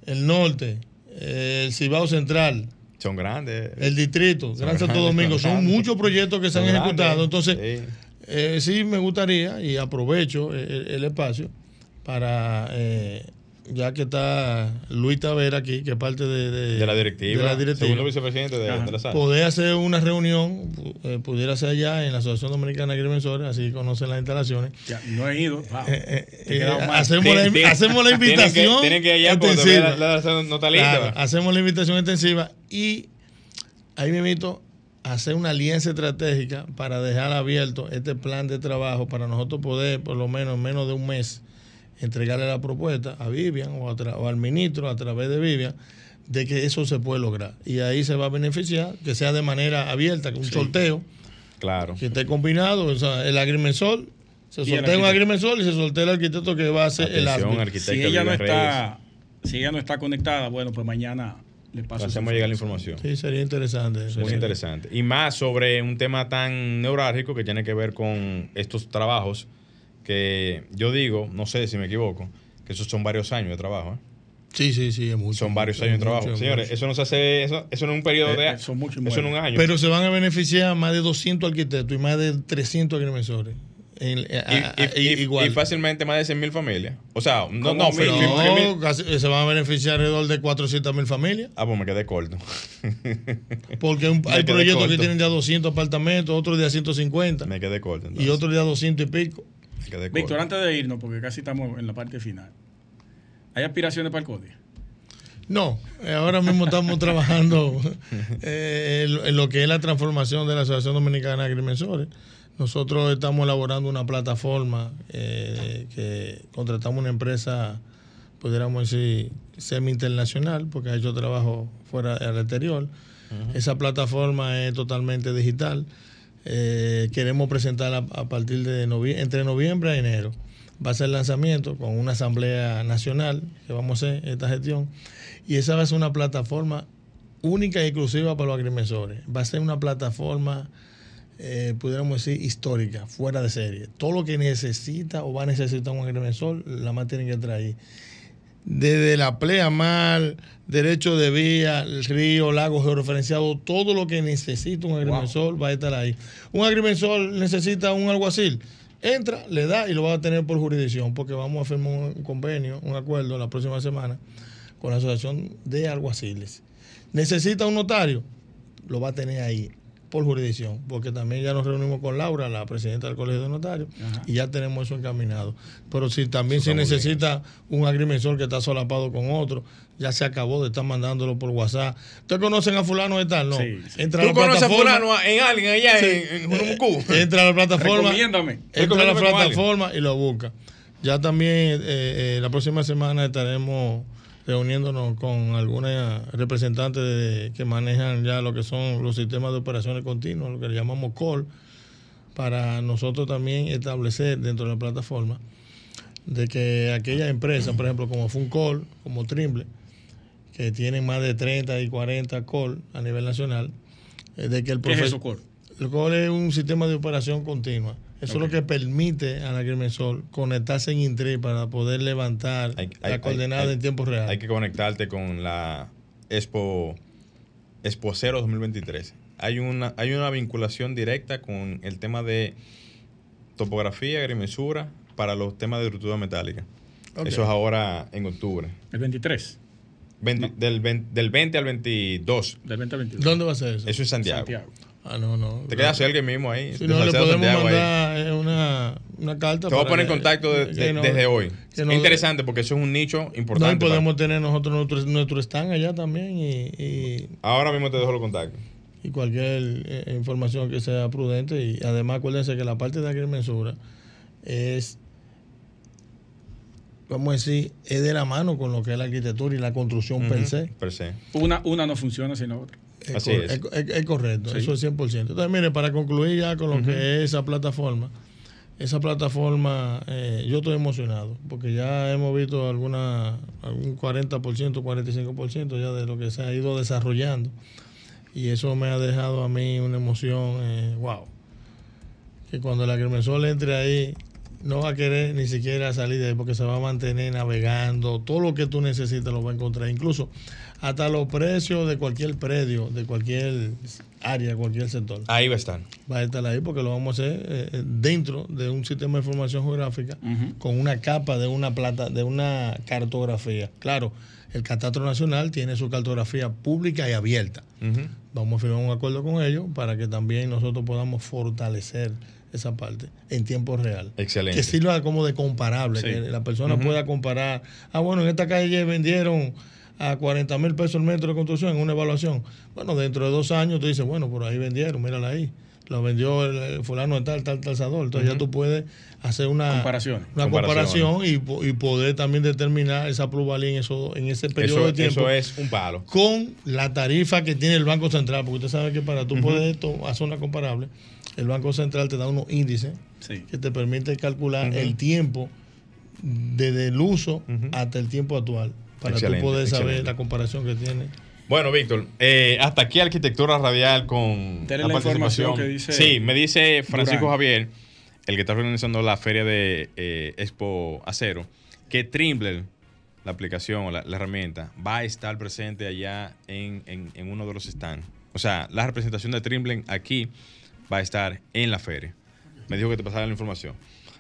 el norte, eh, el Cibao Central, Son grandes. el distrito, Son Gran Santo grandes, Domingo, son son grandes. muchos proyectos que se han ejecutado. grandes, Entonces, sí. Eh, sí, me gustaría y aprovecho el, el espacio para, eh, ya que está Luis Tavera aquí, que es parte de, de- de la directiva, de la directiva, segundo vicepresidente de, de la SAR. poder hacer una reunión, eh, pudiera ser allá en la Asociación Dominicana de Agrimensores, así conocen las instalaciones. Ya, no he ido. Wow. Eh, eh, eh, hacemos, la, Tienen- tienen- hacemos la tienen que- invitación. Tienen que ir allá extensiva. la, la, no está lista. Claro, hacemos la invitación extensiva y ahí me invito a hacer una alianza estratégica para dejar abierto este plan de trabajo para nosotros poder, por lo menos en menos de un mes, entregarle la propuesta a Vivian o, a tra- o al ministro a través de Vivian de que eso se puede lograr. Y ahí se va a beneficiar, que sea de manera abierta, que un sorteo, Claro. que esté combinado, o sea, el agrimensor, se el sortea un agrimensor y se sortea el arquitecto que va a hacer el Atención, arquitecto si ella no está, si ella no está conectada, bueno, pues mañana le paso. Hacemos llegar la información. Sí, sería interesante. Muy sería- interesante. Y más sobre un tema tan neurálgico que tiene que ver con estos trabajos que yo digo, no sé si me equivoco, que esos son varios años de trabajo. ¿eh? Sí, sí, sí, es mucho. Son varios mucho, años de mucho, trabajo. mucho. Señores, eso no se hace, eso, eso no es un periodo Eh, de eh, son muchos y Eso no es un año. Pero se van a beneficiar más de 200 arquitectos y más de 300 agrimensores. En- y, a- a- y- y- igual. y fácilmente más de 100 mil familias. O sea, no, ¿Cómo no, mil? mil- No, casi- se van a beneficiar alrededor de 400 mil familias. Ah, pues me quedé corto. Porque un- hay proyectos que tienen ya 200 apartamentos, otros de a 150 me quedé corto. y otros de a 200 y pico. Víctor, antes de irnos, porque casi estamos en la parte final, ¿hay aspiraciones para el CODIA? No, eh, ahora mismo estamos trabajando eh, en, lo que es la transformación de la Asociación Dominicana de Agrimensores. Nosotros estamos elaborando una plataforma eh, que contratamos una empresa, pudiéramos decir, semi-internacional, porque ha hecho trabajo fuera del exterior. Esa plataforma es totalmente digital. Eh, queremos presentarla a partir de novie- entre noviembre y enero. Va a ser el lanzamiento con una asamblea nacional que vamos a hacer esta gestión. Y esa va a ser una plataforma única y exclusiva para los agrimensores. Va a ser una plataforma, eh, pudiéramos decir, histórica, fuera de serie. Todo lo que necesita o va a necesitar un agrimensor, la más tienen que traer. Desde la pleamar, derecho de vía, el río, lago georreferenciado, todo lo que necesita un agrimensor va a estar ahí. Un agrimensor necesita un alguacil. Entra, le da y lo va a tener por jurisdicción, porque vamos a firmar un convenio, un acuerdo la próxima semana con la Asociación de Alguaciles. Necesita un notario, lo va a tener ahí por jurisdicción, porque también ya nos reunimos con Laura, la presidenta del Colegio de Notarios, Ajá. y ya tenemos eso encaminado. Pero si también si muy necesita un agrimensor que está solapado con otro, ya se acabó de estar mandándolo por WhatsApp. ¿Ustedes conocen a fulano de tal? No. Sí, sí. Entra a ¿Tú la conoces a plataforma, fulano en alguien allá Sí. en, en entra a la plataforma, Recomiéndame. entra a la plataforma y lo busca. Ya también eh, eh, la próxima semana estaremos reuniéndonos con algunas representantes de- que manejan ya lo que son los sistemas de operaciones continuas, lo que le llamamos COL, para nosotros también establecer dentro de la plataforma de que aquellas empresas, por ejemplo, como Funcol, como Trimble, que tienen más de 30 y 40 call a nivel nacional, eh, de que el ¿Qué es eso, Cor? El COL es un sistema de operación continua. Eso es lo que permite al agrimensor conectarse en Intri para poder levantar Hay- la coordenada hay- en tiempo real. Hay que conectarte con la Expo Expo Cero 2023. Hay una, hay una vinculación directa con el tema de topografía, agrimensura para los temas de estructura metálica. Eso es ahora en octubre. El 23, 20 del, 20, del 20 al 22. del 20 al 22. ¿Dónde va a ser eso? Eso es Santiago. Santiago. Ah, no, no. Te queda cerca mismo ahí. Si no, le podemos ahí. mandar eh, una, una carta. Te voy a poner en contacto de- no- desde hoy. Es no- interesante porque eso es un nicho No, y importante. para- podemos tener nosotros nuestro, nuestro stand allá también y, y, Ahora mismo te dejo los contactos. y cualquier eh, información que sea prudente. Y además, acuérdense que la parte de agrimensura es, vamos a decir, es de la mano con lo que es la arquitectura y la construcción per Ujú, se. Per se. Una, una no funciona sin la otra. Es, Así cor- es. es- es- es correcto, Sí. eso es 100%. Entonces, mire, para concluir ya con lo que es esa plataforma, esa plataforma, eh, yo estoy emocionado, porque ya hemos visto alguna, algún 40%, 45% ya de lo que se ha ido desarrollando. Y eso me ha dejado a mí una emoción, eh, wow. Que cuando el agrimensor entre ahí, no va a querer ni siquiera salir de ahí, porque se va a mantener navegando. Todo lo que tú necesitas lo va a encontrar. Incluso hasta los precios de cualquier predio, de cualquier área, cualquier sector. Ahí va a estar. Va a estar ahí porque lo vamos a hacer eh, eh, dentro de un sistema de información geográfica con una capa de una plata, de una cartografía. Claro, el Catastro Nacional tiene su cartografía pública y abierta. Vamos a firmar un acuerdo con ellos para que también nosotros podamos fortalecer esa parte en tiempo real. Excelente. Que sirva como de comparable, Sí. que la persona pueda comparar. Ah, bueno, en esta calle vendieron a 40 mil pesos el metro de construcción en una evaluación. Bueno, dentro de dos años tú dices, bueno, por ahí vendieron, mírala ahí. Lo vendió el, el fulano de tal, tal, talzador. Entonces ya tú puedes hacer una Comparaciones. una comparación y, y poder también determinar esa plusvalía en, eso, en ese periodo Eso, de tiempo eso es un palo. con la tarifa que tiene el Banco Central, porque usted sabe que para tú poder esto, hacer una comparable, el Banco Central te da unos índices Sí. que te permite calcular el tiempo desde el uso hasta el tiempo actual, para Excelente, tú poder saber excelente. la comparación que tiene. Bueno, Víctor, eh, hasta aquí arquitectura radial con Dele la información que dice Sí, me dice Francisco Durán. Javier, el que está organizando la feria de eh, Expo Acero, que Trimble, la aplicación o la, la herramienta, va a estar presente allá en, en- en uno de los stands. O sea, la representación de Trimble aquí va a estar en la feria. Me dijo que te pasara la información.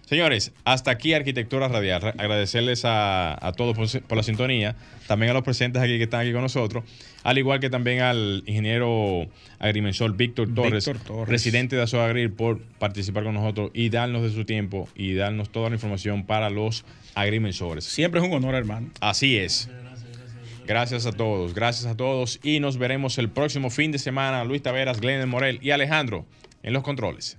Señores, hasta aquí Arquitectura Radial. Agradecerles a, a todos por, por la sintonía, también a los presentes aquí que están aquí con nosotros, al igual que también al ingeniero agrimensor Víctor Torres, Torres. presidente de Asoagril, por participar con nosotros y darnos de su tiempo y darnos toda la información para los agrimensores. Siempre es un honor, hermano. Así es. Gracias a todos, gracias a todos y nos veremos el próximo fin de semana. Luis Taveras, Glenn Morel y Alejandro en los controles.